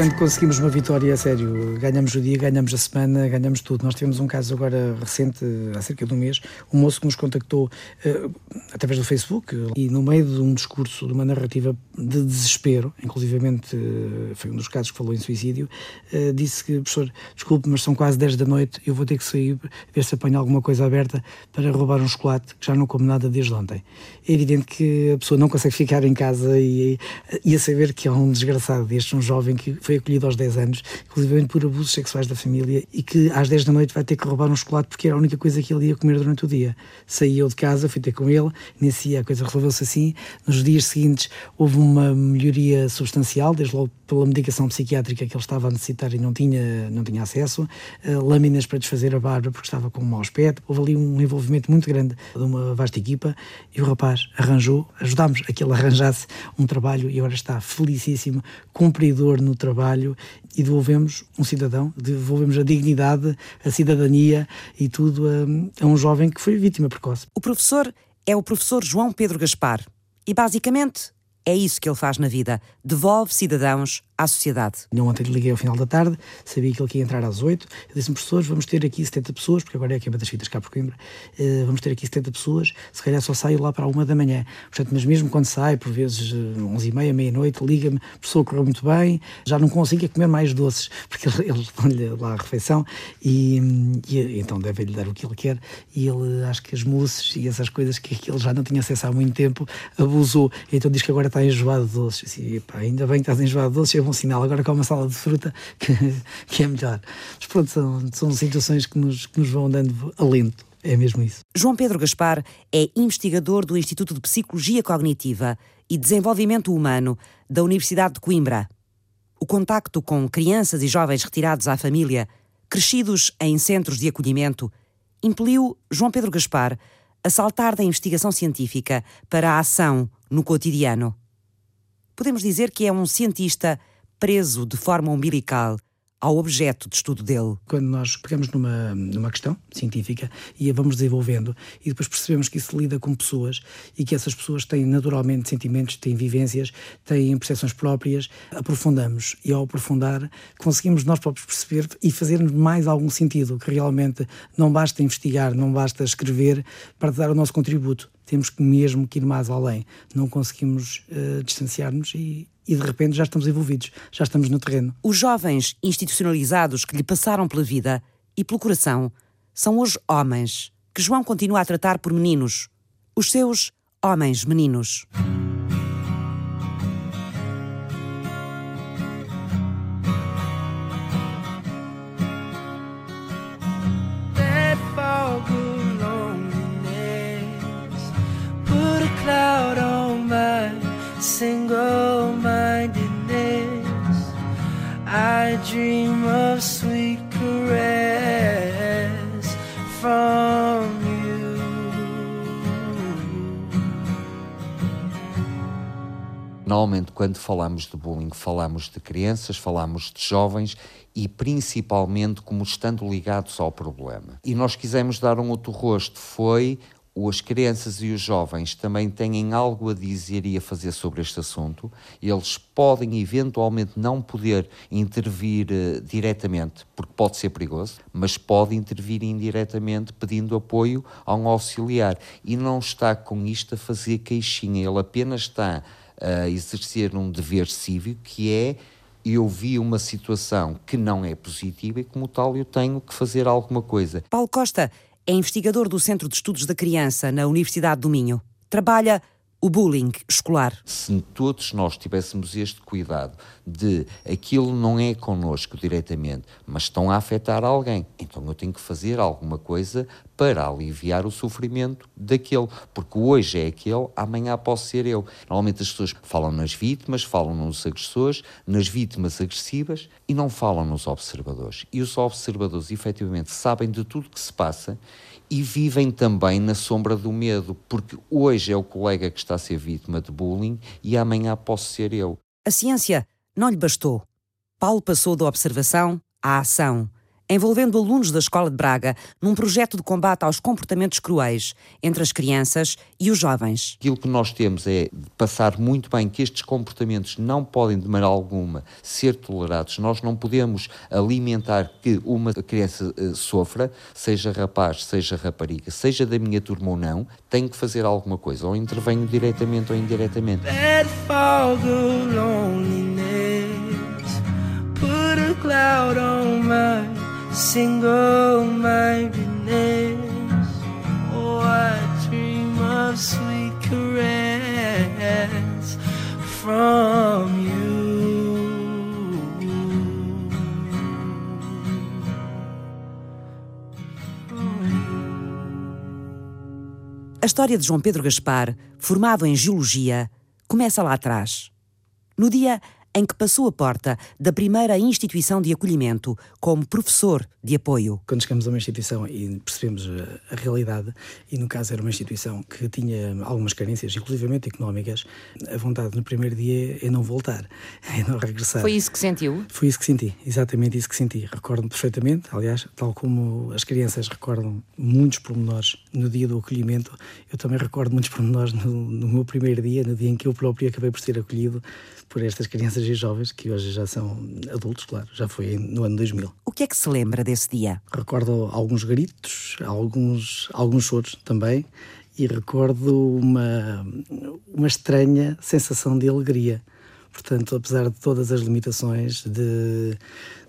quando conseguimos uma vitória, a sério, ganhamos o dia, ganhamos a semana, ganhamos tudo. Nós tivemos um caso agora recente, há cerca de um mês, um moço que nos contactou uh, através do Facebook e no meio de um discurso, de uma narrativa de desespero, inclusivamente uh, foi um dos casos que falou em suicídio, uh, disse que, professor, desculpe, mas são quase 10 da noite, eu vou ter que sair, ver se apanho alguma coisa aberta para roubar um chocolate, que já não como nada desde ontem. É evidente que a pessoa não consegue ficar em casa e, e a saber que é um desgraçado deste, um jovem que foi acolhido aos 10 anos, inclusive por abusos sexuais da família, e que às 10 da noite vai ter que roubar um chocolate porque era a única coisa que ele ia comer durante o dia. Saí eu de casa, fui ter com ele, nesse dia a coisa resolveu-se assim. Nos dias seguintes houve uma melhoria substancial, desde logo pela medicação psiquiátrica que ele estava a necessitar e não tinha, não tinha acesso, uh, lâminas para desfazer a barba porque estava com um mau aspecto. Houve ali um envolvimento muito grande de uma vasta equipa e o rapaz arranjou, ajudámos a que ele arranjasse um trabalho e agora está felicíssimo, cumpridor no trabalho e devolvemos um cidadão, devolvemos a dignidade, a cidadania e tudo a, a um jovem que foi vítima precoce. O professor é o professor João Pedro Gaspar e basicamente é isso que ele faz na vida: devolve cidadãos à sociedade. Eu ontem lhe liguei ao final da tarde, sabia que ele ia entrar às 8. Eu disse-me, professores, vamos ter aqui 70 pessoas, porque agora é a queima das fitas cá por Coimbra, uh, vamos ter aqui 70 pessoas, se calhar só saio lá para uma da manhã. Portanto, mas mesmo quando sai, por vezes 11 e meia, meia-noite, liga-me, professor, correu muito bem, já não consigo é comer mais doces, porque eles dão-lhe lá a refeição e, e então devem-lhe dar o que ele quer e ele, acho que as mousses e essas coisas que, que ele já não tinha acesso há muito tempo, abusou. Então diz que agora está enjoado de doces. Assim, ainda bem que estás enjoado de doces, é bom sinal. Agora com uma sala de fruta que, que é melhor. Mas pronto, são, são situações que nos, que nos vão dando alento. É mesmo isso. João Pedro Gaspar é investigador do Instituto de Psicologia Cognitiva e Desenvolvimento Humano da Universidade de Coimbra. O contacto com crianças e jovens retirados à família, crescidos em centros de acolhimento, impeliu João Pedro Gaspar a saltar da investigação científica para a ação no cotidiano. Podemos dizer que é um cientista preso de forma umbilical ao objeto de estudo dele. Quando nós pegamos numa, numa questão científica e a vamos desenvolvendo e depois percebemos que isso lida com pessoas e que essas pessoas têm naturalmente sentimentos, têm vivências, têm percepções próprias, aprofundamos e ao aprofundar conseguimos nós próprios perceber e fazermos mais algum sentido, que realmente não basta investigar, não basta escrever para dar o nosso contributo. Temos que mesmo que ir mais além. Não conseguimos uh, distanciar-nos e e de repente já estamos envolvidos, já estamos no terreno. Os jovens institucionalizados que lhe passaram pela vida e pelo coração são hoje homens que João continua a tratar por meninos, os seus homens meninos. Normalmente, quando falamos de bullying, falamos de crianças, falamos de jovens e principalmente como estando ligados ao problema. E nós quisemos dar um outro rosto, foi as crianças e os jovens também têm algo a dizer e a fazer sobre este assunto. Eles podem eventualmente não poder intervir uh, diretamente, porque pode ser perigoso, mas podem intervir indiretamente pedindo apoio a um auxiliar. E não está com isto a fazer queixinha, ele apenas está a exercer um dever cívico que é eu vi uma situação que não é positiva e, como tal, eu tenho que fazer alguma coisa. Paulo Costa é investigador do Centro de Estudos da Criança na Universidade do Minho. Trabalha o bullying escolar. Se todos nós tivéssemos este cuidado de aquilo não é connosco diretamente, mas estão a afetar alguém, então eu tenho que fazer alguma coisa para aliviar o sofrimento daquele, porque hoje é aquele, amanhã posso ser eu. Normalmente as pessoas falam nas vítimas, falam nos agressores, nas vítimas agressivas e não falam nos observadores. E os observadores efetivamente sabem de tudo que se passa e vivem também na sombra do medo, porque hoje é o colega que está a ser vítima de bullying e amanhã posso ser eu. A ciência não lhe bastou. Paulo passou da observação à ação, envolvendo alunos da Escola de Braga num projeto de combate aos comportamentos cruéis entre as crianças e os jovens. Aquilo que nós temos é passar muito bem que estes comportamentos não podem, de maneira alguma, ser tolerados. Nós não podemos alimentar que uma criança uh, sofra, seja rapaz, seja rapariga, seja da minha turma ou não, tem que fazer alguma coisa, ou intervenho diretamente ou indiretamente. Put a cloud on my single mindedness. Oh, I dream of sweet caress from you. A história de João Pedro Gaspar, formado em Geologia, começa lá atrás. No dia em que passou a porta da primeira instituição de acolhimento como professor de apoio. Quando chegamos a uma instituição e percebemos a, realidade, e no caso era uma instituição que tinha algumas carências, inclusivamente económicas, a vontade no primeiro dia é não voltar, é não regressar. Foi isso que sentiu? Foi isso que senti, exatamente isso que senti. Recordo perfeitamente, aliás, tal como as crianças recordam muitos pormenores no dia do acolhimento, eu também recordo muitos pormenores no, no meu primeiro dia, no dia em que eu próprio acabei por ser acolhido por estas crianças e jovens que hoje já são adultos, claro, já foi no ano 2000. O que é que se lembra desse dia? Recordo alguns gritos, alguns, alguns choros também e recordo uma, uma estranha sensação de alegria. Portanto, apesar de todas as limitações, de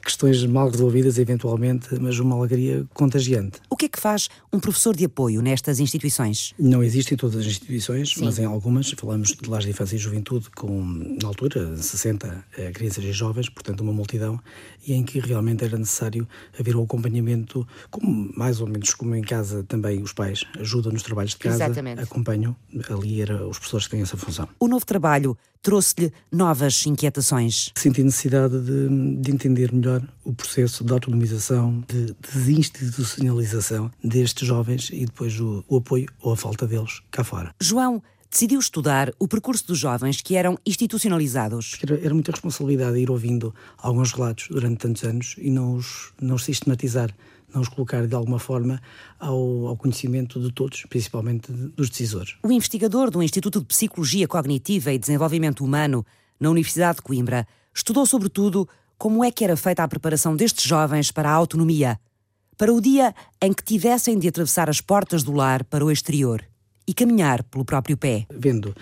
questões mal resolvidas eventualmente, mas uma alegria contagiante. O que é que faz um professor de apoio nestas instituições? Não existem todas as instituições, Sim. mas em algumas falamos de lares de infância e juventude com, na altura, 60 eh, crianças e jovens, portanto uma multidão, e em que realmente era necessário haver o um acompanhamento, como, mais ou menos como em casa também os pais ajudam nos trabalhos de casa, Exatamente. acompanham, ali era os professores que têm essa função. O novo trabalho trouxe-lhe novas inquietações. Senti necessidade de, de entender melhor melhor o processo de autonomização, de desinstitucionalização destes jovens e depois o, o apoio ou a falta deles cá fora. João decidiu estudar o percurso dos jovens que eram institucionalizados. Era, era muita responsabilidade ir ouvindo alguns relatos durante tantos anos e não os, não os sistematizar, não os colocar de alguma forma ao, ao conhecimento de todos, principalmente dos decisores. O investigador do Instituto de Psicologia Cognitiva e Desenvolvimento Humano na Universidade de Coimbra estudou sobretudo como é que era feita a preparação destes jovens para a autonomia, para o dia em que tivessem de atravessar as portas do lar para o exterior e caminhar pelo próprio pé. Vendo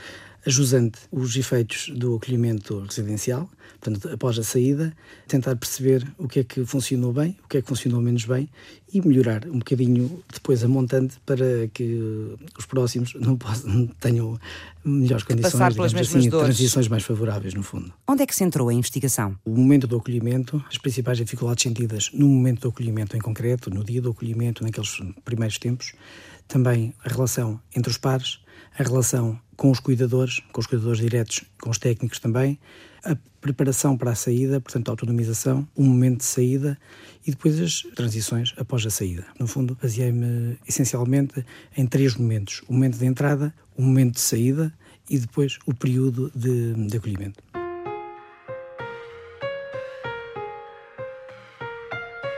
ajusante os efeitos do acolhimento residencial, portanto, após a saída, tentar perceber o que é que funcionou bem, o que é que funcionou menos bem e melhorar um bocadinho depois a montante para que os próximos não, possam, tenham melhores condições, Passar pelas mesmas assim, dores. transições mais favoráveis, no fundo. Onde é que se entrou a investigação? O momento do acolhimento, as principais dificuldades sentidas no momento do acolhimento em concreto, no dia do acolhimento, naqueles primeiros tempos, também a relação entre os pares, a relação com os cuidadores, com os cuidadores diretos, com os técnicos também, a preparação para a saída, portanto a autonomização, o momento de saída e depois as transições após a saída. No fundo, baseei-me essencialmente em três momentos: o momento de entrada, o momento de saída e depois o período de, de acolhimento.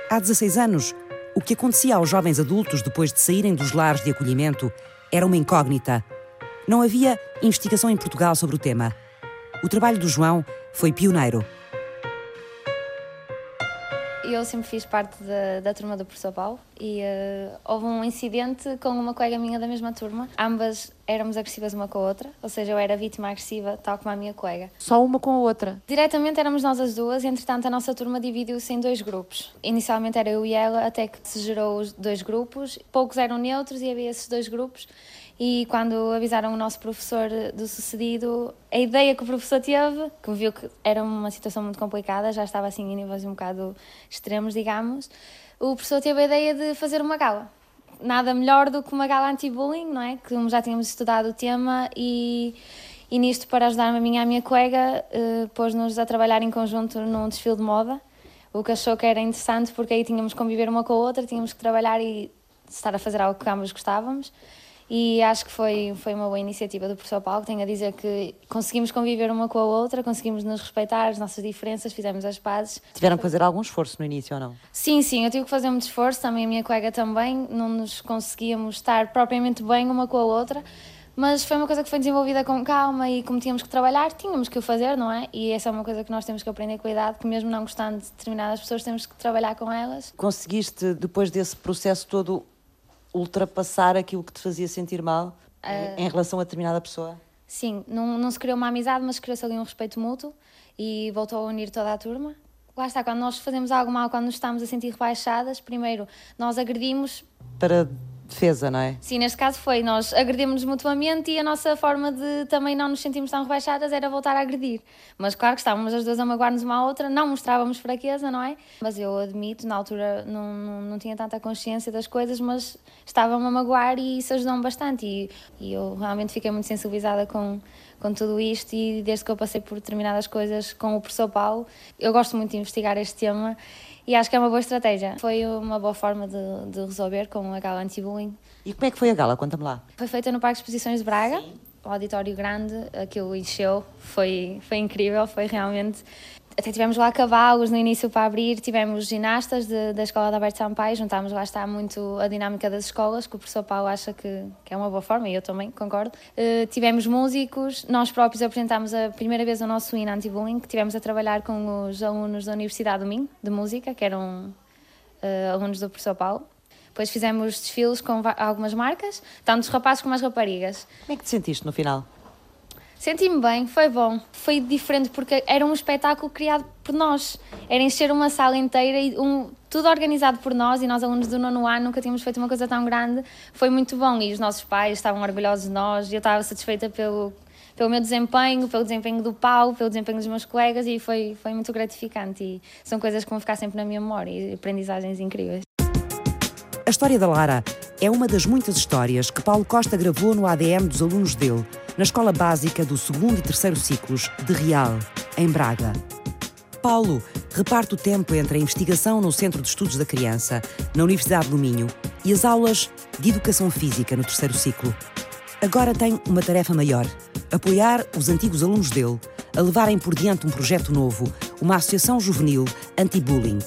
Há 16 anos, o que acontecia aos jovens adultos depois de saírem dos lares de acolhimento era uma incógnita. Não havia investigação em Portugal sobre o tema. O trabalho do João foi pioneiro. Eu sempre fiz parte da, da turma do professor Paulo e uh, houve um incidente com uma colega minha da mesma turma. Ambas éramos agressivas uma com a outra, ou seja, eu era vítima agressiva, tal como a minha colega. Só uma com a outra? Diretamente éramos nós as duas, entretanto a nossa turma dividiu-se em dois grupos. Inicialmente era eu e ela, até que se gerou os dois grupos. Poucos eram neutros e havia esses dois grupos e quando avisaram o nosso professor do sucedido, a ideia que o professor teve, que viu que era uma situação muito complicada, já estava assim em níveis um bocado extremos, digamos, o professor teve a ideia de fazer uma gala. Nada melhor do que uma gala anti-bullying, não é? Que já tínhamos estudado o tema e, e nisto, para ajudar-me a minha a minha colega, eh, pôs-nos a trabalhar em conjunto num desfile de moda, o que achou que era interessante porque aí tínhamos que conviver uma com a outra, tínhamos que trabalhar e estar a fazer algo que ambos gostávamos e acho que foi, foi uma boa iniciativa do professor Paulo. Tenho a dizer que conseguimos conviver uma com a outra, conseguimos nos respeitar as nossas diferenças, fizemos as pazes. Tiveram que fazer algum esforço no início ou não? Sim, sim, eu tive que fazer muito esforço, também a minha colega também, não nos conseguíamos estar propriamente bem uma com a outra, mas foi uma coisa que foi desenvolvida com calma e como tínhamos que trabalhar, tínhamos que o fazer, não é? E essa é uma coisa que nós temos que aprender com a idade, que mesmo não gostando de determinadas pessoas, temos que trabalhar com elas. Conseguiste, depois desse processo todo, ultrapassar aquilo que te fazia sentir mal uh, em relação a determinada pessoa? Sim, não, não se criou uma amizade, mas criou-se ali um respeito mútuo e voltou a unir toda a turma. Lá está, quando nós fazemos algo mal, quando nos estamos a sentir rebaixadas, primeiro nós agredimos. Para defesa, não é? Sim, neste caso foi. Nós agredimos-nos mutuamente e a nossa forma de também não nos sentirmos tão rebaixadas era voltar a agredir. Mas claro que estávamos as duas a magoar-nos uma à outra, não mostrávamos fraqueza, não é? Mas eu admito, na altura não, não, não tinha tanta consciência das coisas, mas estava-me a magoar e isso ajudou-me bastante. E, e eu realmente fiquei muito sensibilizada com, com tudo isto e desde que eu passei por determinadas coisas com o professor Paulo, eu gosto muito de investigar este tema e acho que é uma boa estratégia. Foi uma boa forma de, de resolver com a gala anti-bullying. E como é que foi a gala? Conta-me lá. Foi feita no Parque de Exposições de Braga. Sim. O auditório grande, aquilo encheu, foi, foi incrível, foi realmente até tivemos lá cavalos no início para abrir, tivemos ginastas de, da Escola da Alberto Sampaio, juntámos lá está muito a dinâmica das escolas, que o professor Paulo acha que, que é uma boa forma, e eu também concordo. Uh, tivemos músicos, nós próprios apresentámos a primeira vez o nosso hino anti-bullying, que tivemos a trabalhar com os alunos da Universidade do Minho, de música, que eram uh, alunos do professor Paulo. Depois fizemos desfiles com algumas marcas, tanto os rapazes como as raparigas. Como é que te sentiste no final? Senti-me bem, foi bom. Foi diferente porque era um espetáculo criado por nós. Era encher uma sala inteira e um, tudo organizado por nós e nós, alunos do nono ano, nunca tínhamos feito uma coisa tão grande. Foi muito bom e os nossos pais estavam orgulhosos de nós e eu estava satisfeita pelo, pelo meu desempenho, pelo desempenho do Paulo, pelo desempenho dos meus colegas e foi, foi muito gratificante. E são coisas que vão ficar sempre na minha memória e aprendizagens incríveis. A história da Lara é uma das muitas histórias que Paulo Costa gravou no ADM dos alunos dele na Escola Básica do segundo e terceiro ciclos de Real, em Braga. Paulo reparte o tempo entre a investigação no Centro de Estudos da Criança, na Universidade do Minho, e as aulas de Educação Física no terceiro ciclo. Agora tem uma tarefa maior: apoiar os antigos alunos dele a levarem por diante um projeto novo, uma associação juvenil anti-bullying.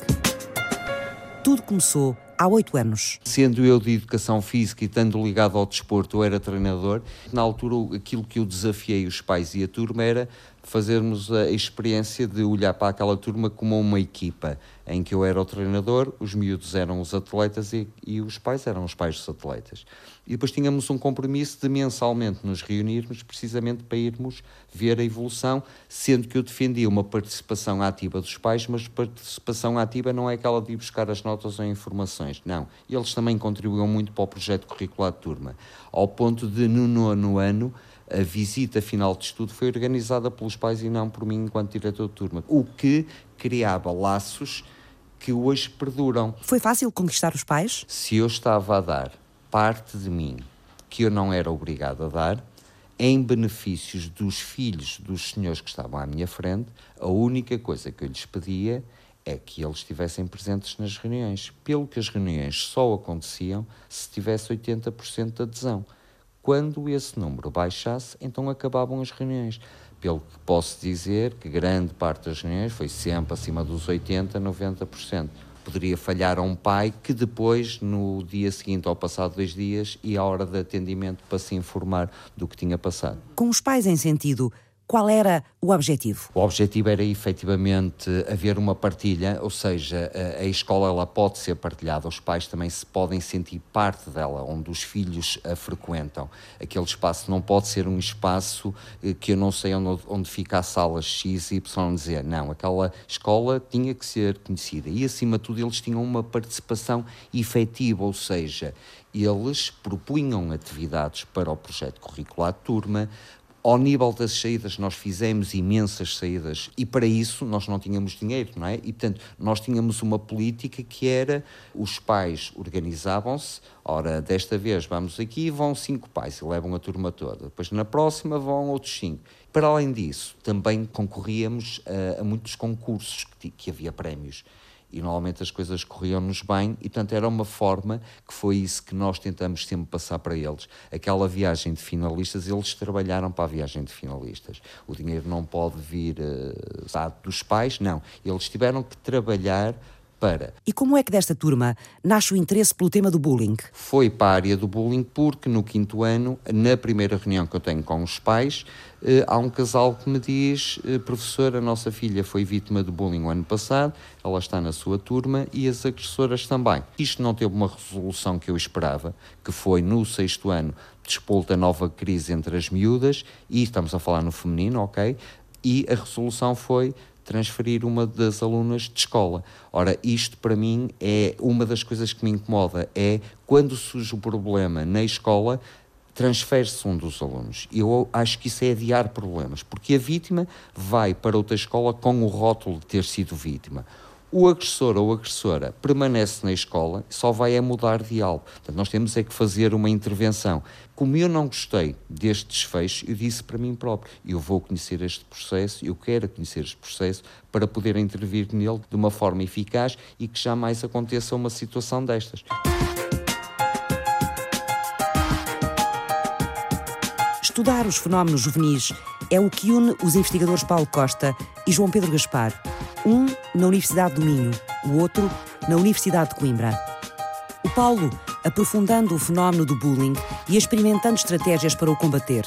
Tudo começou há oito anos. Sendo eu de educação física e estando ligado ao desporto, eu era treinador. Na altura, aquilo que eu desafiei os pais e a turma era fazermos a experiência de olhar para aquela turma como uma equipa, em que eu era o treinador, os miúdos eram os atletas e, e os pais eram os pais dos atletas. E depois tínhamos um compromisso de mensalmente nos reunirmos, precisamente para irmos ver a evolução, sendo que eu defendia uma participação ativa dos pais, mas participação ativa não é aquela de ir buscar as notas ou informações, não. Eles também contribuíam muito para o projeto curricular de turma, ao ponto de no nono ano a visita final de estudo foi organizada pelos pais e não por mim enquanto diretor de turma, o que criava laços que hoje perduram. Foi fácil conquistar os pais? Se eu estava a dar parte de mim que eu não era obrigado a dar, em benefícios dos filhos dos senhores que estavam à minha frente, a única coisa que eu lhes pedia é que eles estivessem presentes nas reuniões. Pelo que as reuniões só aconteciam se tivesse 80% de adesão. Quando esse número baixasse, então acabavam as reuniões. Pelo que posso dizer que grande parte das reuniões foi sempre acima dos 80%, 90%. Poderia falhar a um pai que depois, no dia seguinte ou passado dois dias, ia à hora de atendimento para se informar do que tinha passado. Com os pais em sentido qual era o objetivo? O objetivo era efetivamente haver uma partilha, ou seja, a, escola ela pode ser partilhada, os pais também se podem sentir parte dela, onde os filhos a frequentam. Aquele espaço não pode ser um espaço eh, que eu não sei onde, onde fica a sala X, Y, Z. Não, aquela escola tinha que ser conhecida e, acima de tudo, eles tinham uma participação efetiva, ou seja, eles propunham atividades para o projeto curricular de turma, ao nível das saídas, nós fizemos imensas saídas e para isso nós não tínhamos dinheiro, não é? E portanto, nós tínhamos uma política que era os pais organizavam-se, ora, desta vez vamos aqui vão cinco pais e levam a turma toda, depois na próxima vão outros cinco. Para além disso, também concorríamos a, a muitos concursos que, que havia prémios e normalmente as coisas corriam-nos bem e portanto era uma forma que foi isso que nós tentamos sempre passar para eles. Aquela viagem de finalistas, eles trabalharam para a viagem de finalistas. O dinheiro não pode vir uh, dos pais, não. Eles tiveram que trabalhar para. E como é que desta turma nasce o interesse pelo tema do bullying? Foi para a área do bullying porque no quinto ano, na primeira reunião que eu tenho com os pais, eh, há um casal que me diz: eh, professor, a nossa filha foi vítima de bullying o ano passado, ela está na sua turma e as agressoras também. Isto não teve uma resolução que eu esperava, que foi no sexto ano despolta nova crise entre as miúdas, e estamos a falar no feminino, ok? E a resolução foi transferir uma das alunas de escola. Ora, isto para mim é uma das coisas que me incomoda, é quando surge o problema na escola, transfere-se um dos alunos. Eu acho que isso é adiar problemas, porque a vítima vai para outra escola com o rótulo de ter sido vítima o agressor ou agressora permanece na escola, só vai é mudar de algo. Portanto, nós temos é que fazer uma intervenção. Como eu não gostei deste desfecho, eu disse para mim próprio, eu vou conhecer este processo, eu quero conhecer este processo para poder intervir nele de uma forma eficaz e que jamais aconteça uma situação destas. Estudar os fenómenos juvenis é o que une os investigadores Paulo Costa e João Pedro Gaspar um na Universidade do Minho, o outro na Universidade de Coimbra. O Paulo aprofundando o fenómeno do bullying e experimentando estratégias para o combater.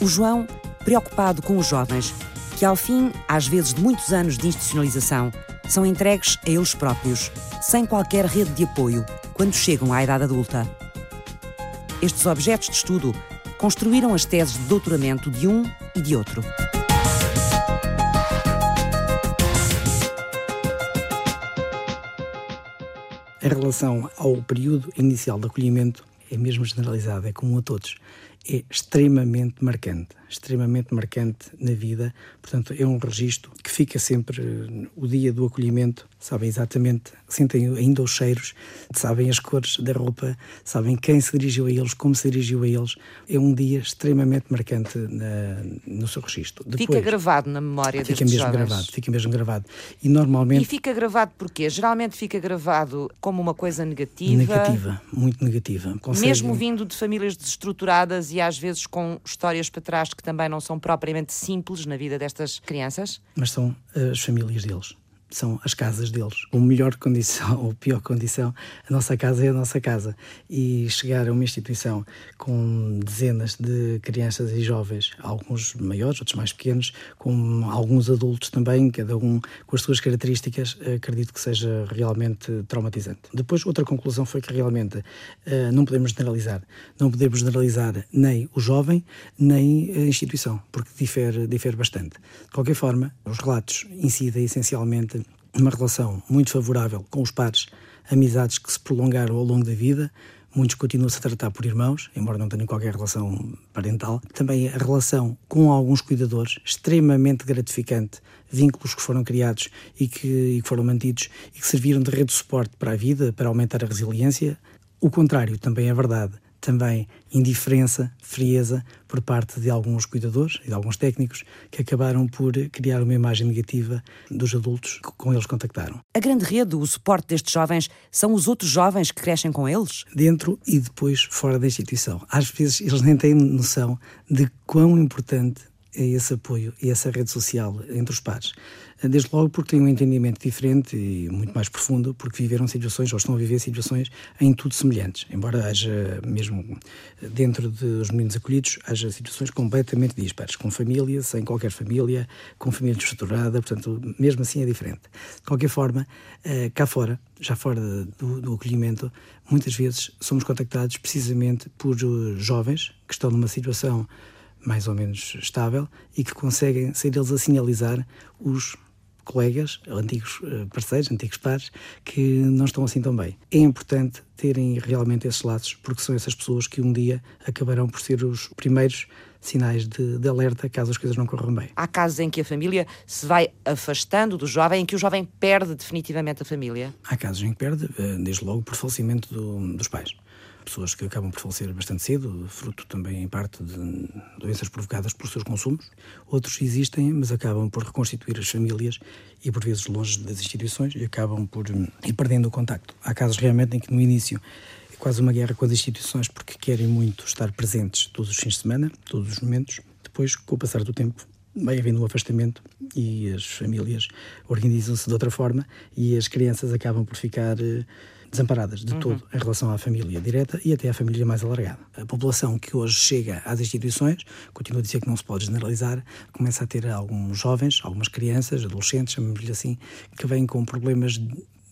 O João preocupado com os jovens, que ao fim, às vezes de muitos anos de institucionalização, são entregues a eles próprios, sem qualquer rede de apoio, quando chegam à idade adulta. Estes objetos de estudo construíram as teses de doutoramento de um e de outro. Em relação ao período inicial de acolhimento, é mesmo generalizado, é comum a todos. É extremamente marcante, extremamente marcante na vida. Portanto, é um registro que fica sempre o dia do acolhimento sabem exatamente, sentem ainda os cheiros, sabem as cores da roupa, sabem quem se dirigiu a eles, como se dirigiu a eles. É um dia extremamente marcante na, no seu registro. Depois, fica gravado na memória fica mesmo jovens. gravado, fica mesmo gravado. E normalmente E fica gravado porquê? Geralmente fica gravado como uma coisa negativa. Negativa, muito negativa. Consegue... Mesmo vindo de famílias desestruturadas e às vezes com histórias para trás que também não são propriamente simples na vida destas crianças. Mas são as famílias deles são as casas deles. Ou melhor condição, ou pior condição, a nossa casa é a nossa casa. E chegar a uma instituição com dezenas de crianças e jovens, alguns maiores, outros mais pequenos, com alguns adultos também, cada um com as suas características, acredito que seja realmente traumatizante. Depois, outra conclusão foi que realmente uh, não podemos generalizar. Não podemos generalizar nem o jovem, nem a instituição, porque difere, difere bastante. De qualquer forma, os relatos incidem essencialmente uma relação muito favorável com os pares, amizades que se prolongaram ao longo da vida. Muitos continuam-se a tratar por irmãos, embora não tenham qualquer relação parental. Também a relação com alguns cuidadores, extremamente gratificante, vínculos que foram criados e que, e que foram mantidos e que serviram de rede de suporte para a vida, para aumentar a resiliência. O contrário também é verdade também indiferença, frieza por parte de alguns cuidadores e de alguns técnicos que acabaram por criar uma imagem negativa dos adultos que com eles contactaram. A grande rede, o suporte destes jovens, são os outros jovens que crescem com eles? Dentro e depois fora da instituição. Às vezes eles nem têm noção de quão importante é esse apoio e essa rede social entre os pares. Desde logo porque têm um entendimento diferente e muito mais profundo, porque viveram situações, ou estão a viver situações em tudo semelhantes. Embora haja, mesmo dentro dos meninos acolhidos, haja situações completamente dispares, com família, sem qualquer família, com família estruturada, portanto, mesmo assim é diferente. De qualquer forma, eh, cá fora, já fora do, do acolhimento, muitas vezes somos contactados precisamente por jovens que estão numa situação mais ou menos estável e que conseguem ser eles a sinalizar os colegas, antigos eh, parceiros, antigos pares, que não estão assim tão bem. É importante terem realmente esses laços, porque são essas pessoas que um dia acabarão por ser os primeiros sinais de, de, alerta caso as coisas não corram bem. Há casos em que a família se vai afastando do jovem, em que o jovem perde definitivamente a família? Há casos em que perde, eh, desde logo por falecimento do, dos pais pessoas que acabam por falecer bastante cedo, fruto também em parte de doenças provocadas por seus consumos. Outros existem, mas acabam por reconstituir as famílias e por vezes longe das instituições e acabam por hum, ir perdendo o contacto. Há casos realmente em que no início é quase uma guerra com as instituições porque querem muito estar presentes todos os fins de semana, todos os momentos. Depois, com o passar do tempo, vai havendo um afastamento e as famílias organizam-se de outra forma e as crianças acabam por ficar eh, desamparadas de uhum. todo em relação à família direta e até à família mais alargada. A população que hoje chega às instituições, continuo a dizer que não se pode generalizar, começa a ter alguns jovens, algumas crianças, adolescentes, chamamos-lhe assim, que vêm com problemas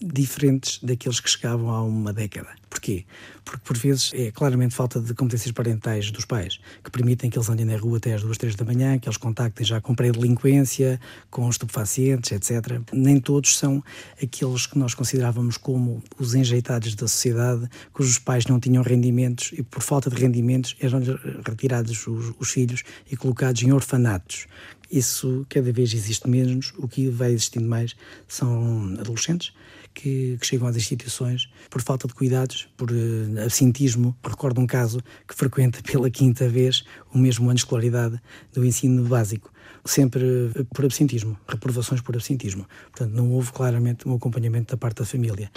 diferentes daqueles que chegavam há uma década. Porquê? Porque por vezes é claramente falta de competências parentais dos pais, que permitem que eles andem na rua até às duas, três da manhã, que eles contactem já com pré-delinquência, com estupefacientes, etc. Nem todos são aqueles que nós considerávamos como os enjeitados da sociedade, cujos pais não tinham rendimentos e por falta de rendimentos eram retirados os, os filhos e colocados em orfanatos. Isso cada vez existe menos, o que vai existindo mais são adolescentes que, que, chegam às instituições por falta de cuidados, por uh, absentismo. Recordo um caso que frequenta pela quinta vez o mesmo ano de escolaridade do ensino básico, sempre uh, por absentismo, reprovações por absentismo. Portanto, não houve claramente um acompanhamento da parte da família.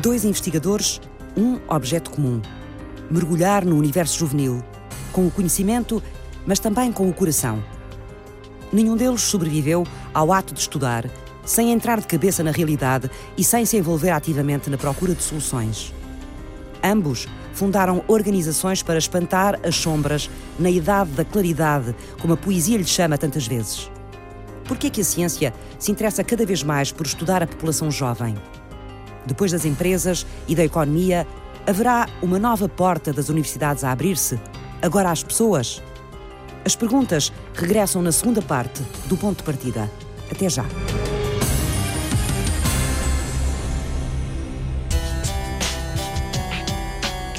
Dois investigadores, um objeto comum. Mergulhar no universo juvenil, com o conhecimento, mas também com o coração nenhum deles sobreviveu ao ato de estudar, sem entrar de cabeça na realidade e sem se envolver ativamente na procura de soluções. Ambos fundaram organizações para espantar as sombras na idade da claridade, como a poesia lhe chama tantas vezes. Por que é que a ciência se interessa cada vez mais por estudar a população jovem? Depois das empresas e da economia, haverá uma nova porta das universidades a abrir-se, agora às pessoas? As perguntas regressam na segunda parte do ponto de partida. Até já.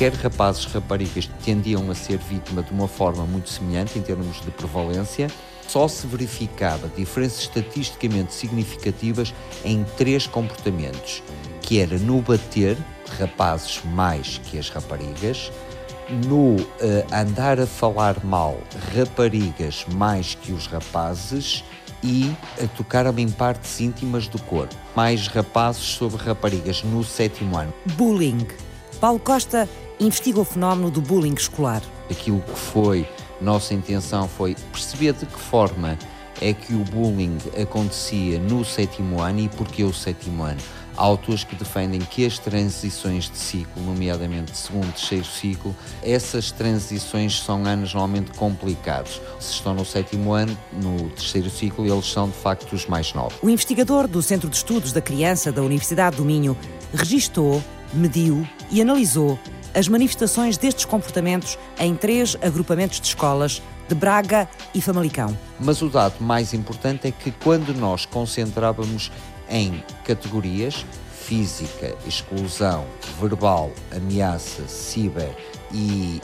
quer rapazes, raparigas tendiam a ser vítima de uma forma muito semelhante em termos de prevalência, só se verificava diferenças estatisticamente significativas em três comportamentos, que era no bater, rapazes mais que as raparigas, no uh, andar a falar mal raparigas mais que os rapazes e a tocar em partes íntimas do corpo. Mais rapazes sobre raparigas no sétimo ano. Bullying. Paulo Costa investiga o fenómeno do bullying escolar. Aquilo que foi nossa intenção foi perceber de que forma é que o bullying acontecia no sétimo ano e porquê o sétimo ano. Há autores que defendem que as transições de ciclo, nomeadamente de segundo terceiro ciclo, essas transições são anos normalmente complicados. Se estão no sétimo ano, no terceiro ciclo, eles são de facto os mais novos. O investigador do Centro de Estudos da Criança da Universidade do Minho registou, mediu e analisou as manifestações destes comportamentos em três agrupamentos de escolas de Braga e Famalicão. Mas o dado mais importante é que quando nós concentrávamos em categorias física, exclusão, verbal, ameaça, ciber e,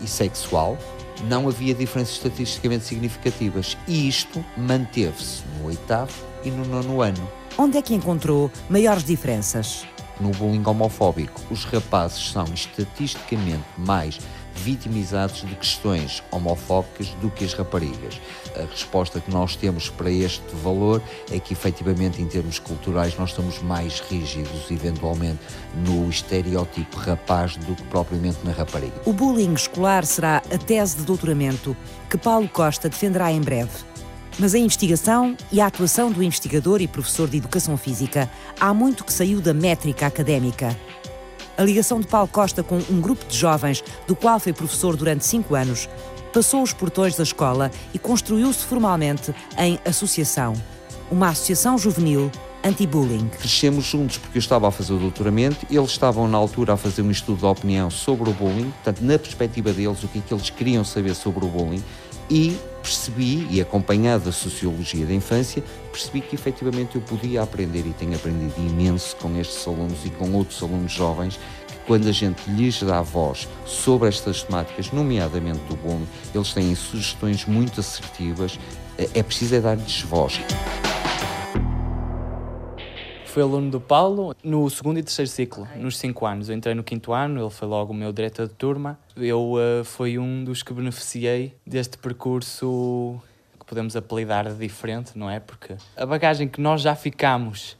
e sexual, não havia diferenças estatisticamente significativas. E isto manteve-se no oitavo e no nono ano. Onde é que encontrou maiores diferenças? No bullying homofóbico, os rapazes são estatisticamente mais vitimizados de questões homofóbicas do que as raparigas. A resposta que nós temos para este valor é que, efetivamente, em termos culturais, nós estamos mais rígidos, eventualmente, no estereótipo rapaz do que propriamente na rapariga. O bullying escolar será a tese de doutoramento que Paulo Costa defenderá em breve. Mas a investigação e a atuação do investigador e professor de Educação Física há muito que saiu da métrica académica. A ligação de Paulo Costa com um grupo de jovens, do qual foi professor durante cinco anos, passou os portões da escola e construiu-se formalmente em associação uma associação juvenil anti-bullying. Crescemos juntos porque eu estava a fazer o doutoramento, eles estavam na altura a fazer um estudo de opinião sobre o bullying, portanto, na perspectiva deles, o que é que eles queriam saber sobre o bullying, e percebi, e acompanhado a sociologia da infância, percebi que efetivamente eu podia aprender e tenho aprendido imenso com estes alunos e com outros alunos jovens que quando a gente lhes dá voz sobre estas temáticas, nomeadamente do bullying, eles têm sugestões muito assertivas, é preciso é dar-lhes voz. Fui aluno do Paulo no segundo e terceiro ciclo, nos cinco anos. Eu entrei no quinto ano, ele foi logo o meu diretor de turma. Eu uh, fui um dos que beneficiei deste percurso que podemos apelidar de diferente, não é? Porque a bagagem que nós já ficamos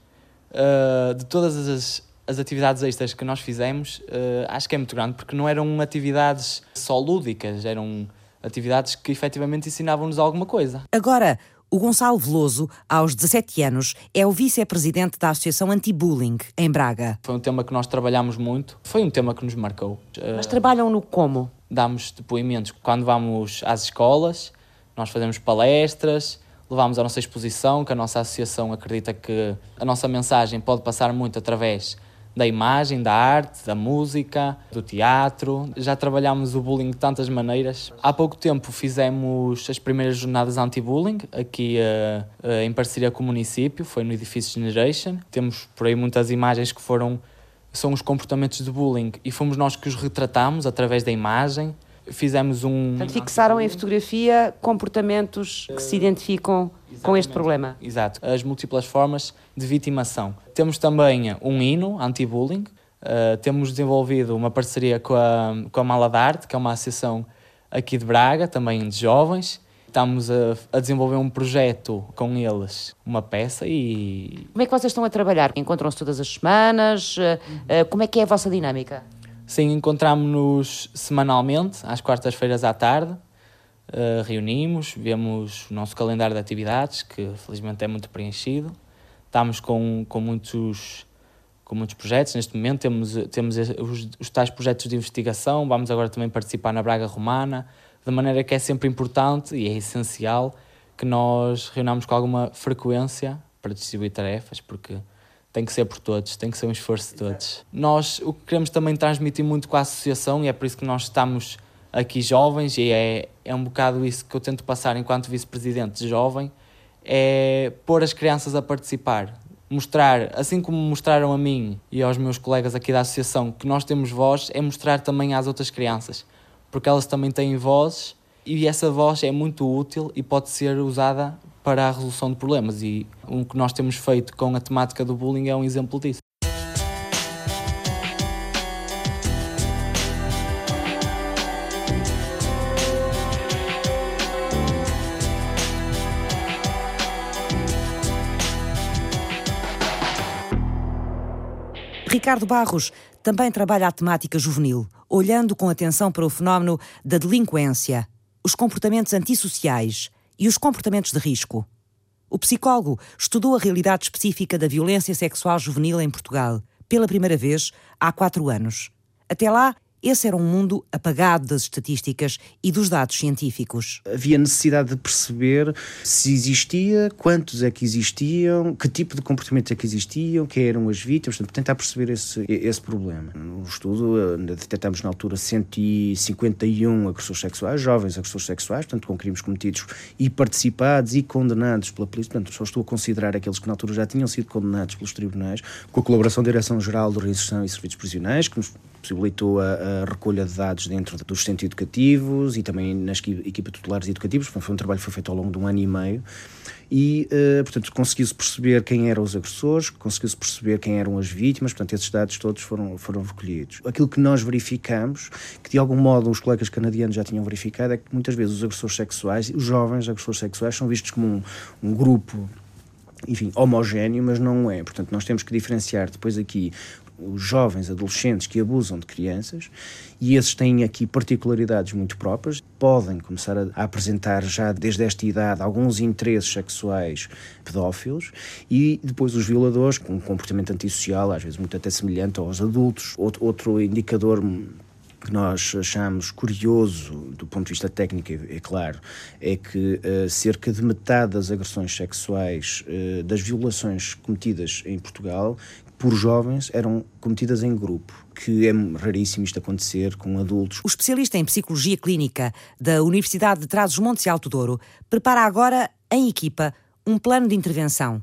uh, de todas as, as atividades extras que nós fizemos, uh, acho que é muito grande, porque não eram atividades só lúdicas, eram atividades que efetivamente ensinavam-nos alguma coisa. Agora, o Gonçalo Veloso, aos 17 anos, é o vice-presidente da Associação Anti-Bullying, em Braga. Foi um tema que nós trabalhamos muito, foi um tema que nos marcou. Mas trabalham no como? Damos depoimentos quando vamos às escolas, nós fazemos palestras, levamos a nossa exposição, que a nossa associação acredita que a nossa mensagem pode passar muito através da imagem, da arte, da música, do teatro. Já trabalhámos o bullying de tantas maneiras. Há pouco tempo fizemos as primeiras jornadas anti-bullying, aqui uh, uh, em parceria com o município, foi no edifício Generation. Temos por aí muitas imagens que foram são os comportamentos de bullying e fomos nós que os retratamos através da imagem. Fizemos um. Portanto, fixaram em fotografia comportamentos que se identificam Exatamente. com este problema. Exato. As múltiplas formas de vitimação. Temos também um hino anti-bullying. Uh, temos desenvolvido uma parceria com a, com a Mala de Arte, que é uma associação aqui de Braga, também de jovens. Estamos a, a, desenvolver um projeto com eles, uma peça e... Como é que vocês estão a trabalhar? Encontram-se todas as semanas? Uh, como é que é a vossa dinâmica? Sim, encontramos-nos semanalmente, às quartas-feiras à tarde. Uh, reunimos, vemos o nosso calendário de atividades, que felizmente é muito preenchido. Estamos com, com, muitos, com muitos projetos. Neste momento temos, temos os, os tais projetos de investigação. Vamos agora também participar na Braga Romana, de maneira que é sempre importante e é essencial que nós reunamos com alguma frequência para distribuir tarefas, porque tem que ser por todos, tem que ser um esforço de todos. Nós o que queremos também transmitir muito com a associação, e é por isso que nós estamos aqui jovens, e é, é um bocado isso que eu tento passar enquanto vice-presidente jovem, é pôr as crianças a participar. Mostrar, assim como mostraram a mim e aos meus colegas aqui da associação que nós temos voz, é mostrar também às outras crianças, porque elas também têm vozes e essa voz é muito útil e pode ser usada para a resolução de problemas. E o que nós temos feito com a temática do bullying é um exemplo disso. Ricardo Barros também trabalha a temática juvenil, olhando com atenção para o fenómeno da delinquência, os comportamentos antissociais e os comportamentos de risco. O psicólogo estudou a realidade específica da violência sexual juvenil em Portugal, pela primeira vez há quatro anos. Até lá, esse era um mundo apagado das estatísticas e dos dados científicos. Havia necessidade de perceber se existia, quantos é que existiam, que tipo de comportamento é que existiam, quem eram as vítimas, portanto, tentar perceber esse, esse problema. No estudo, detectámos na altura 151 agressores sexuais, jovens agressores sexuais, portanto, com crimes cometidos e participados e condenados pela polícia, portanto, só estou a considerar aqueles que na altura já tinham sido condenados pelos tribunais, com a colaboração da Direção-Geral de Reinserção e Serviços Prisionais, que nos possibilitou a, a, recolha de dados dentro dos centros educativos e também nas equipas tutelares educativos. Foi um trabalho que foi feito ao longo de um ano e meio. E, uh, portanto, conseguiu-se perceber quem eram os agressores, conseguiu-se perceber quem eram as vítimas, portanto, esses dados todos foram, foram recolhidos. Aquilo que nós verificamos, que de algum modo os colegas canadianos já tinham verificado, é que muitas vezes os agressores sexuais, os jovens agressores sexuais, são vistos como um, um grupo enfim, homogéneo, mas não é. Portanto, nós temos que diferenciar depois aqui os jovens adolescentes que abusam de crianças e esses têm aqui particularidades muito próprias, podem começar a, apresentar já desde esta idade alguns interesses sexuais pedófilos e depois os violadores com um comportamento antissocial, às vezes muito até semelhante aos adultos. Outro, indicador que nós achamos curioso do ponto de vista técnico, é claro, é que uh, cerca de metade das agressões sexuais, uh, das violações cometidas em Portugal, por jovens eram cometidas em grupo, que é raríssimo isto acontecer com adultos. O especialista em psicologia clínica da Universidade de Trás-os-Montes e Alto Douro prepara agora, em equipa, um plano de intervenção.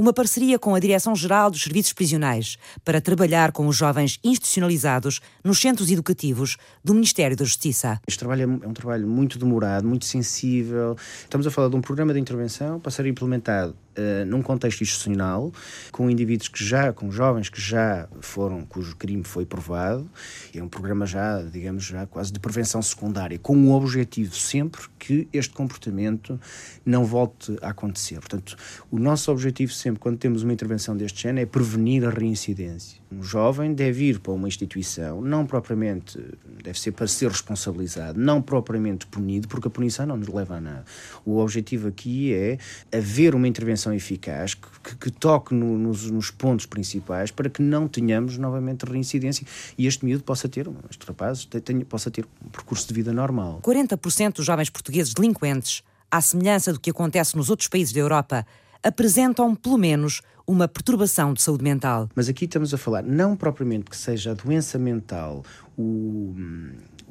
uma parceria com a Direção-Geral dos Serviços Prisionais para trabalhar com os jovens institucionalizados nos centros educativos do Ministério da Justiça. Este trabalho é um trabalho muito demorado, muito sensível. Estamos a falar de um programa de intervenção para ser implementado uh, num contexto institucional, com indivíduos que já, com jovens que já foram, cujo crime foi provado. É um programa já, digamos, já quase de prevenção secundária, com o objetivo sempre que este comportamento não volte a acontecer. Portanto, o nosso objetivo sempre sempre, quando temos uma intervenção deste género, é prevenir a reincidência. Um jovem deve ir para uma instituição, não propriamente, deve ser para ser responsabilizado, não propriamente punido, porque a punição não nos leva a nada. O objetivo aqui é haver uma intervenção eficaz que, que, que toque no, nos, nos, pontos principais para que não tenhamos novamente reincidência e este miúdo possa ter, este rapaz tenha, possa ter um percurso de vida normal. 40% dos jovens portugueses delinquentes, à semelhança do que acontece nos outros países da Europa, apresentam, pelo menos, uma perturbação de saúde mental. Mas aqui estamos a falar não propriamente que seja a doença mental o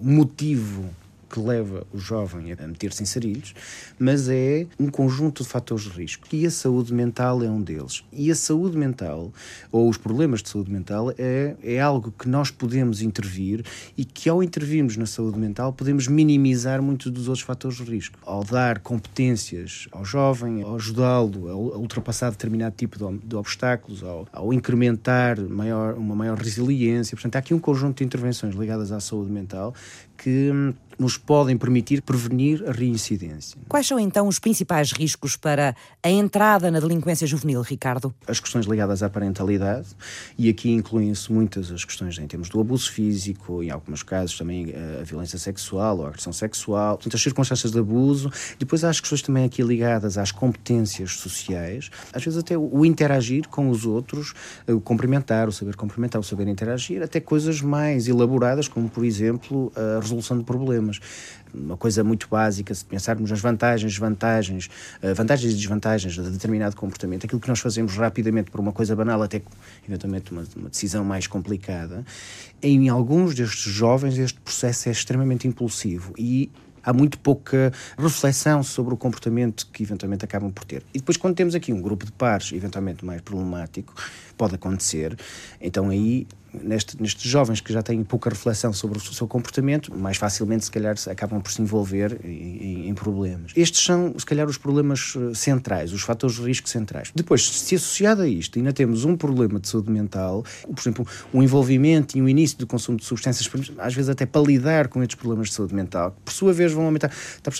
motivo que leva o jovem a meter-se em sarilhos, mas é um conjunto de fatores de risco. E a saúde mental é um deles. E a saúde mental, ou os problemas de saúde mental, é, é algo que nós podemos intervir e que, ao intervirmos na saúde mental, podemos minimizar muitos dos outros fatores de risco. Ao dar competências ao jovem, ao ajudá-lo a ultrapassar determinado tipo de, obstáculos, ao, ao incrementar maior, uma maior resiliência. Portanto, há aqui um conjunto de intervenções ligadas à saúde mental que nos podem permitir prevenir a reincidência. Quais são então os principais riscos para a entrada na delinquência juvenil, Ricardo? As questões ligadas à parentalidade, e aqui incluem-se muitas as questões em termos do abuso físico, em alguns casos também eh, a violência sexual ou a agressão sexual, portanto, as circunstâncias de abuso. Depois há as questões também aqui ligadas às competências sociais, às vezes até o interagir com os outros, eh, o cumprimentar, o saber cumprimentar, o saber interagir, até coisas mais elaboradas, como por exemplo a resolução de problemas. Uma coisa muito básica, se pensarmos nas vantagens, desvantagens, eh, vantagens e desvantagens de determinado comportamento, aquilo que nós fazemos rapidamente por uma coisa banal até eventualmente uma, uma decisão mais complicada, em alguns destes jovens este processo é extremamente impulsivo e há muito pouca reflexão sobre o comportamento que eventualmente acabam por ter. E depois, quando temos aqui um grupo de pares eventualmente mais problemático, pode acontecer, então aí neste, nestes jovens que já têm pouca reflexão sobre o seu comportamento, mais facilmente, se calhar, acabam por se envolver em, em, problemas. Estes são, se calhar, os problemas eh, centrais, os fatores de risco centrais. Depois, se associado a isto ainda temos um problema de saúde mental, por exemplo, o um envolvimento e o um início do consumo de substâncias, às vezes até para lidar com estes problemas de saúde mental, que por sua vez vão aumentar,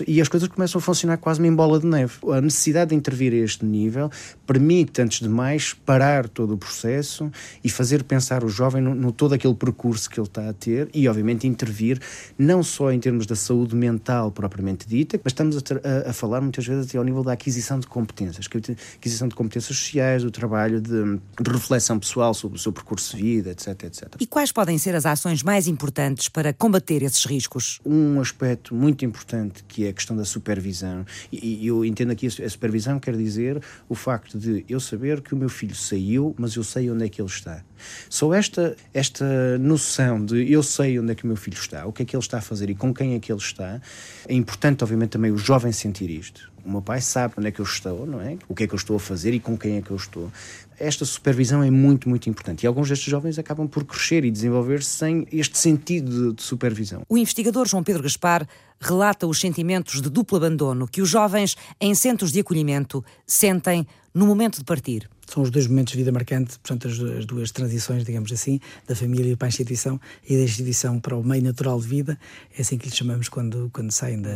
e as coisas começam a funcionar quase em bola de neve. A necessidade de intervir a este nível permite, antes de mais, parar todo o processo e fazer pensar o jovem no, no, todo aquele percurso que ele está a ter e, obviamente, intervir não só em termos da saúde mental propriamente dita, mas estamos a, ter, a, a falar muitas vezes até ao nível da aquisição de competências, aquisição de competências sociais, do trabalho de, de reflexão pessoal sobre o seu percurso de vida, etc, etc. E quais podem ser as ações mais importantes para combater esses riscos? Um aspecto muito importante que é a questão da supervisão, e, e eu entendo aqui a supervisão quer dizer o facto de eu saber que o meu filho saiu, mas eu sei onde é que ele está. Só esta, esta noção de eu sei onde é que o meu filho está, o que é que ele está a fazer e com quem é que ele está, é importante, obviamente, também o jovem sentir isto. O meu pai sabe onde é que eu estou, não é? O que é que eu estou a fazer e com quem é que eu estou. Esta supervisão é muito, muito importante. E alguns destes jovens acabam por crescer e desenvolver-se sem este sentido de, supervisão. O investigador João Pedro Gaspar relata os sentimentos de duplo abandono que os jovens em centros de acolhimento sentem no momento de partir são os dois momentos de vida marcantes, portanto, as, as, duas transições, digamos assim, da família para a instituição e da instituição para o meio natural de vida, é assim que lhe chamamos quando, quando saem da,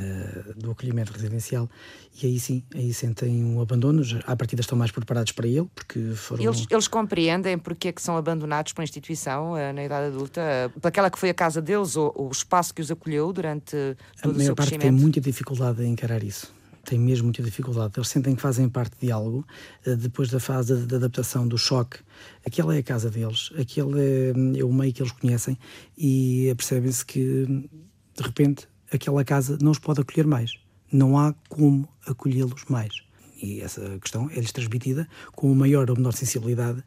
do acolhimento residencial. E aí sim, aí sentem um abandono, à partida estão mais preparados para ele, porque foram. Eles, eles compreendem porque é que são abandonados pela instituição uh, na idade adulta, pelaquela que foi a casa deles ou o espaço que os acolheu durante todo a o seu parte tem muita dificuldade em encarar isso têm mesmo muita dificuldade. Eles sentem que fazem parte de algo, eh, depois da fase de adaptação, do choque. Aquela é a casa deles, aquele é, é o meio que eles conhecem e percebem-se que, de repente, aquela casa não os pode acolher mais. Não há como acolhê-los mais. E essa questão é-lhes transmitida com maior ou menor sensibilidade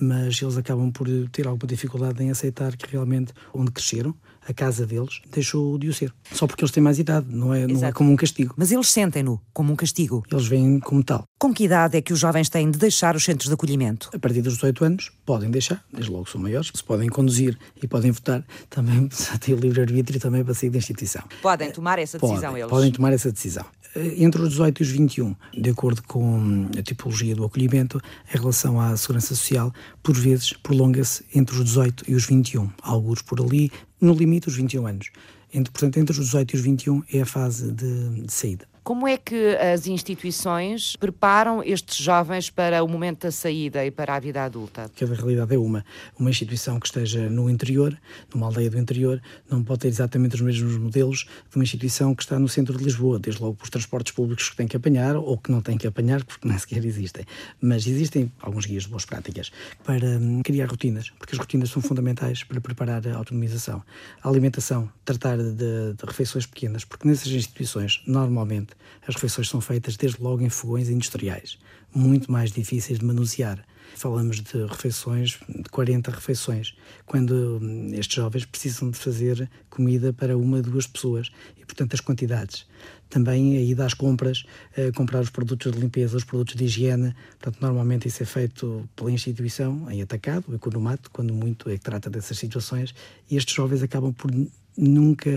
mas eles acabam por ter alguma dificuldade em aceitar que realmente onde cresceram, a casa deles, deixou de o ser. Só porque eles têm mais idade, não é, não é como um castigo. Mas eles sentem-no como um castigo. Eles veem como tal. Com que idade é que os jovens têm de deixar os centros de acolhimento? A partir dos 18 anos, podem deixar, desde logo são maiores, se podem conduzir e podem votar, também têm livre-arbítrio também para sair da instituição. Podem tomar essa decisão podem, eles? Podem tomar essa decisão. Eh, entre os 18 e os 21, de acordo com a tipologia do acolhimento, em relação à segurança social, por vezes prolonga-se entre os 18 e os 21, alguns por ali, no limite, os 21 anos. Entre, portanto, entre os 18 e os 21 é a fase de, de saída. Como é que as instituições preparam estes jovens para o momento da saída e para a vida adulta? Cada realidade é uma. Uma instituição que esteja no interior, numa aldeia do interior, não pode ter exatamente os mesmos modelos de uma instituição que está no centro de Lisboa, desde logo por transportes públicos que têm que apanhar ou que não têm que apanhar, porque nem sequer existem. Mas existem alguns guias de boas práticas para hum, criar rotinas, porque as rotinas são fundamentais para preparar a autonomização. A alimentação, tratar de, de refeições pequenas, porque nessas instituições, normalmente, as refeições são feitas desde logo em fogões industriais, muito mais difíceis de manusear. Falamos de refeições, de 40 refeições, quando hum, estes jovens precisam de fazer comida para uma, duas pessoas e, portanto, as quantidades. Também a ida às compras, a comprar os produtos de limpeza, os produtos de higiene. Portanto, normalmente isso é feito pela instituição, em atacado, o economato, quando muito é que trata dessas situações, e estes jovens acabam por nunca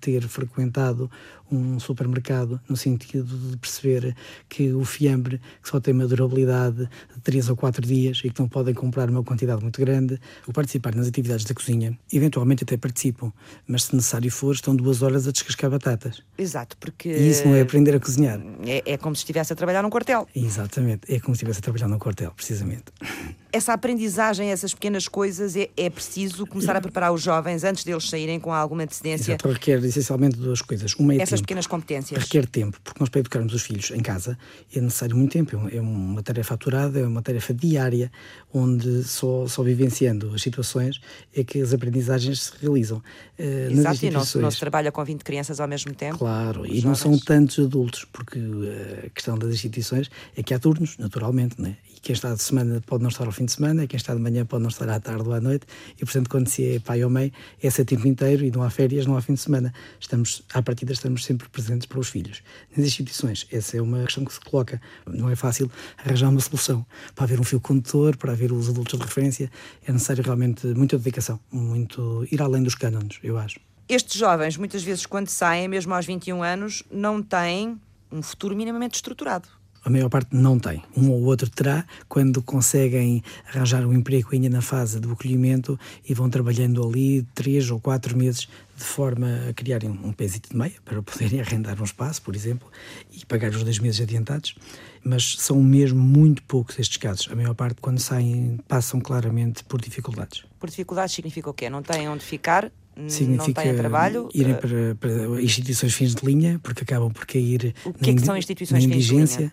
ter frequentado um supermercado no sentido de perceber que o fiambre que só tem uma durabilidade de 3 ou 4 dias e que não podem comprar uma quantidade muito grande, o participar nas atividades da cozinha, eventualmente até participam, mas se necessário for, estão duas horas a descascar batatas. Exato, porque... E isso não é aprender a cozinhar. É, é como se estivesse a trabalhar num quartel. Exatamente, é como se estivesse a trabalhar num quartel, precisamente. Essa aprendizagem, essas pequenas coisas, é, é preciso começar a preparar os jovens antes deles saírem com alguma antecedência. Exato, requer essencialmente duas coisas. Uma é Essas pequenas competências. Requer tempo, porque nós para educarmos os filhos em casa é necessário muito tempo. É uma tarefa aturada, é uma tarefa diária, onde só, só vivenciando as situações é que as aprendizagens se realizam. Uh, Exato, e não, se- trabalha com 20 crianças ao mesmo tempo. Claro, e não são jovens. tantos adultos, porque uh, a questão das instituições é que há turnos, naturalmente, né? Quem está de semana pode não estar ao fim de semana, e quem está de manhã pode não estar à tarde ou à noite, e portanto, quando se é pai ou mãe, é esse tempo inteiro e não há férias, não há fim de semana. Estamos, à partida, estamos sempre presentes para os filhos. Nas instituições, essa é uma questão que se coloca. Não é fácil arranjar uma solução. Para haver um fio condutor, para haver os adultos de referência, é necessário realmente muita dedicação, muito ir além dos cânones, eu acho. Estes jovens, muitas vezes, quando saem, mesmo aos 21 anos, não têm um futuro minimamente estruturado. A maior parte não tem. Um ou outro terá quando conseguem arranjar um emprego ainda na fase do acolhimento e vão trabalhando ali três ou quatro meses de forma a criarem um pésito de meia para poderem arrendar um espaço, por exemplo, e pagar os dois meses adiantados. Mas são mesmo muito poucos estes casos. A maior parte, quando saem, passam claramente por dificuldades. Por dificuldades significa o quê? Não têm onde ficar, Significa trabalho. irem eh, para, para instituições fins de linha, porque acabam por cair O que na é que são instituições na fins de indigência. linha?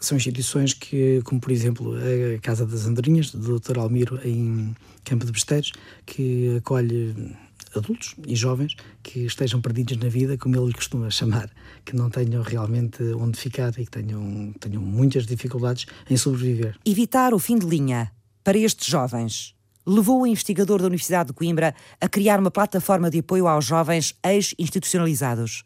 São instituições que, como por exemplo a Casa das Andorinhas, do Dr. Almiro, em Campo de Besteiros, que acolhe adultos e jovens que estejam perdidos na vida, como ele costuma chamar, que não tenham realmente onde ficar e que tenham, tenham muitas dificuldades em sobreviver. Evitar o fim de linha para estes jovens levou o investigador da Universidade de Coimbra a criar uma plataforma de apoio aos jovens ex-institucionalizados.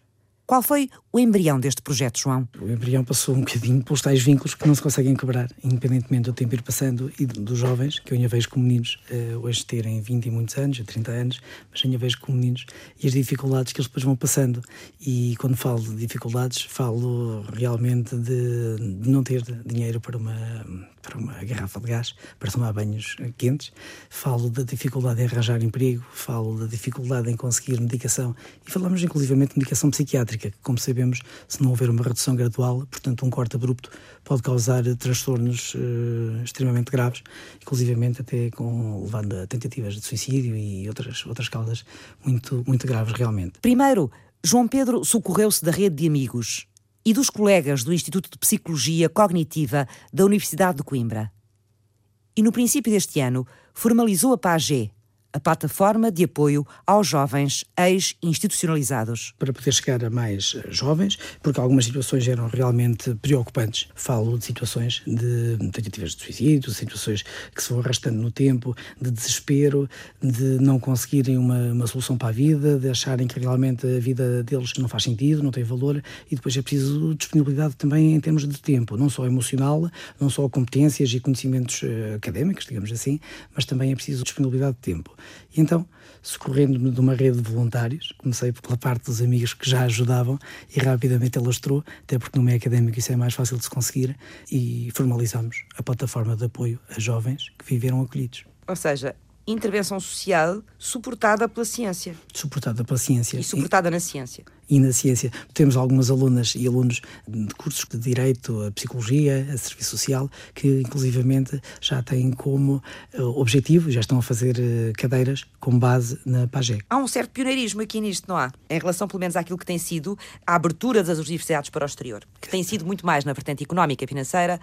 Qual foi o embrião deste projeto, João? O embrião passou um bocadinho pelos tais vínculos que não se conseguem quebrar, independentemente do tempo ir passando e dos jovens, que eu ainda vejo como meninos, eh, hoje terem 20 e muitos anos, 30 anos, mas ainda vejo como meninos, e as dificuldades que eles depois vão passando. E quando falo de dificuldades, falo realmente de, de não ter dinheiro para uma, para uma garrafa de gás, para tomar banhos quentes, falo da dificuldade em arranjar emprego, falo da dificuldade em conseguir medicação, e falamos inclusivamente de medicação psiquiátrica, que, como sabemos, se não houver uma redução gradual, portanto, um corte abrupto, pode causar transtornos eh, extremamente graves, inclusivamente até com, levando a tentativas de suicídio e outras, outras causas muito, muito graves realmente. Primeiro, João Pedro socorreu-se da rede de amigos e dos colegas do Instituto de Psicologia Cognitiva da Universidade de Coimbra. E no princípio deste ano, formalizou a PAGE, a plataforma de apoio aos jovens ex-institucionalizados. Para poder chegar a mais eh, jovens, porque algumas situações eram realmente preocupantes. Falo de situações de tentativas de suicídio, situações que se vão arrastando no tempo, de desespero, de não conseguirem uma, uma solução para a vida, de acharem que realmente a vida deles não faz sentido, não tem valor, e depois é preciso disponibilidade também em termos de tempo, não só emocional, não só competências e conhecimentos eh, académicos, digamos assim, mas também é preciso disponibilidade de tempo. E então, socorrendo-me de uma rede de voluntários, comecei pela parte dos amigos que já ajudavam e rapidamente alastrou, até porque no meio académico isso é mais fácil de se conseguir, e formalizamos a plataforma de apoio a jovens que viveram acolhidos. Ou seja, intervenção social suportada pela ciência. Suportada pela ciência. E suportada e, na ciência. E na ciência. Temos algumas alunas e alunos de cursos de Direito, a Psicologia, a Serviço Social, que inclusivamente já têm como uh, objetivo, já estão a fazer uh, cadeiras com base na PAGEC. Há um certo pioneirismo aqui nisto, não há? Em relação, pelo menos, àquilo que tem sido a abertura das universidades para o exterior, que tem sido muito mais na vertente económica e financeira,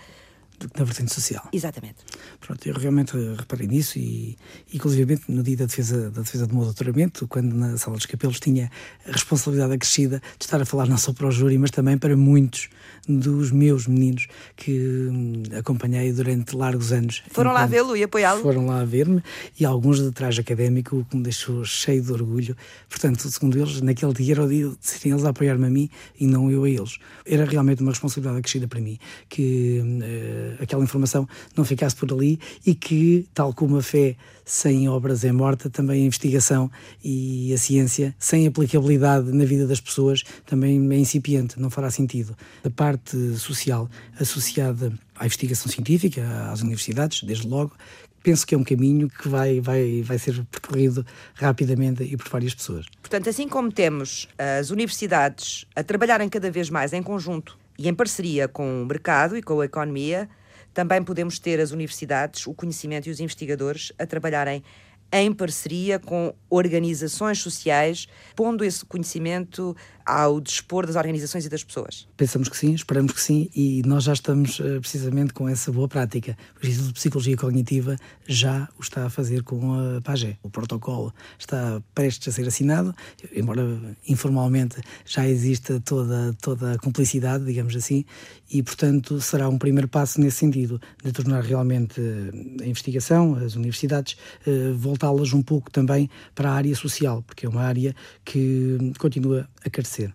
do que na vertente social. Exatamente. Pronto, eu realmente reparei nisso e, inclusive, no dia da defesa, da defesa do meu doutoramento, quando na Sala dos Capelos tinha a responsabilidade acrescida de estar a falar não só para o júri, mas também para muitos dos meus meninos que hum, acompanhei durante largos anos. Foram lá vê-lo e apoiá-lo? Foram lá ver-me e alguns de traje académico, o que me deixou cheio de orgulho. Portanto, segundo eles, naquele dia era o dia de serem eles a apoiar-me a mim e não eu a eles. Era realmente uma responsabilidade acrescida para mim, que uh, aquela informação não ficasse por ali e que, tal como a fé sem obras é morta, também a investigação e a ciência sem aplicabilidade na vida das pessoas também é incipiente, não fará sentido. A parte social associada à investigação científica, às universidades, desde logo, penso que é um caminho que vai, vai, vai ser percorrido rapidamente e por várias pessoas. Portanto, assim como temos as universidades a trabalharem cada vez mais em conjunto e em parceria com o mercado e com a economia, também podemos ter as universidades, o conhecimento e os investigadores a trabalharem em parceria com organizações sociais, pondo esse conhecimento ao dispor das organizações e das pessoas? Pensamos que sim, esperamos que sim, e nós já estamos uh, precisamente com essa boa prática. O Instituto de Psicologia Cognitiva já o está a fazer com a PAGE. O protocolo está prestes a ser assinado, embora informalmente já exista toda, toda a cumplicidade, digamos assim, e portanto será um primeiro passo nesse sentido, de tornar realmente eh, a investigação, as universidades, uh, voltá-las um pouco também para a área social, porque é uma área que continua a carecer.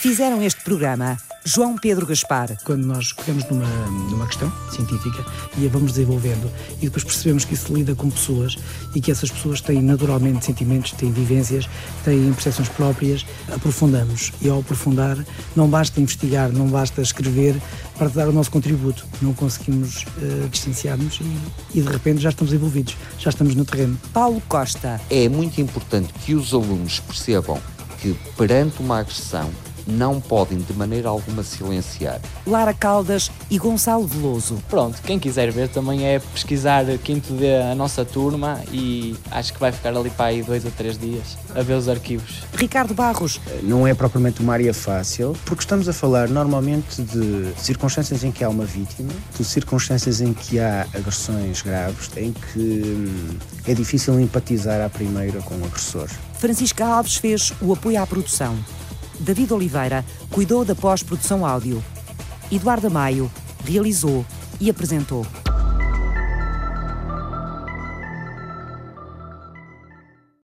Fizeram este programa João Pedro Gaspar. Quando nós pegamos numa, numa questão científica e a vamos desenvolvendo e depois percebemos que isso lida com pessoas e que essas pessoas têm naturalmente sentimentos, têm vivências, têm percepções próprias, aprofundamos. E ao aprofundar, não basta investigar, não basta escrever para dar o nosso contributo. Não conseguimos uh, distanciar-nos e, e de repente já estamos envolvidos, já estamos no terreno. Paulo Costa. É muito importante que os alunos percebam que perante uma agressão não podem de maneira alguma silenciar. Lara Caldas e Gonçalo Veloso. Pronto, quem quiser ver também é pesquisar quinto D a nossa turma e acho que vai ficar ali para aí dois ou três dias a ver os arquivos. Ricardo Barros. Não é propriamente uma área fácil, porque estamos a falar normalmente de circunstâncias em que há uma vítima, de circunstâncias em que há agressões graves, em que hum, é difícil empatizar à primeira com o agressor. Francisca Alves fez o apoio à produção. David Oliveira cuidou da pós-produção áudio. Eduardo Maio realizou e apresentou.